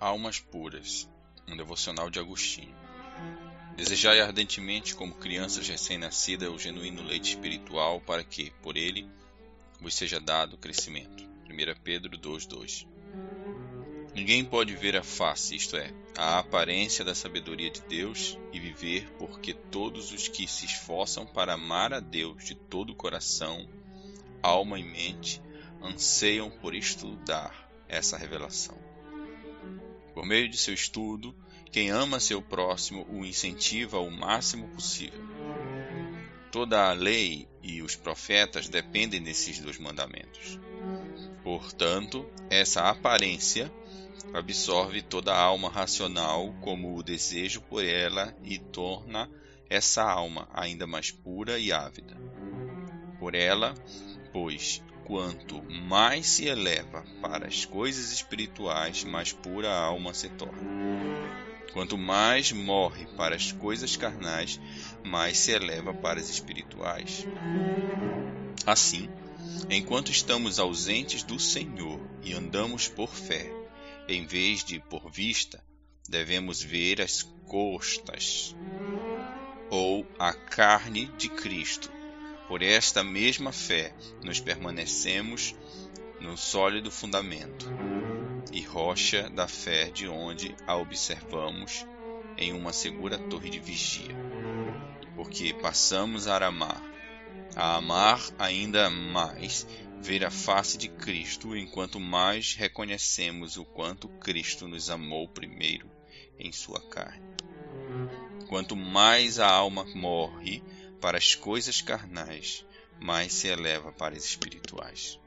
Almas Puras, um devocional de Agostinho. Desejai ardentemente, como crianças recém-nascidas, o genuíno leite espiritual, para que, por ele, vos seja dado crescimento. 1 Pedro 2,2 Ninguém pode ver a face, isto é, a aparência da sabedoria de Deus, e viver, porque todos os que se esforçam para amar a Deus de todo o coração, alma e mente, anseiam por estudar essa revelação. Por meio de seu estudo, quem ama seu próximo o incentiva o máximo possível. Toda a lei e os profetas dependem desses dois mandamentos. Portanto, essa aparência absorve toda a alma racional como o desejo por ela e torna essa alma ainda mais pura e ávida. Por ela, pois, quanto mais se eleva para as coisas espirituais, mais pura a alma se torna. Quanto mais morre para as coisas carnais, mais se eleva para as espirituais. Assim, enquanto estamos ausentes do Senhor e andamos por fé, em vez de por vista, devemos ver as costas ou a carne de Cristo por esta mesma fé, nos permanecemos no sólido fundamento e rocha da fé, de onde a observamos em uma segura torre de vigia. Porque passamos a amar, a amar ainda mais, ver a face de Cristo, enquanto mais reconhecemos o quanto Cristo nos amou primeiro em sua carne. Quanto mais a alma morre, para as coisas carnais, mais se eleva para as espirituais.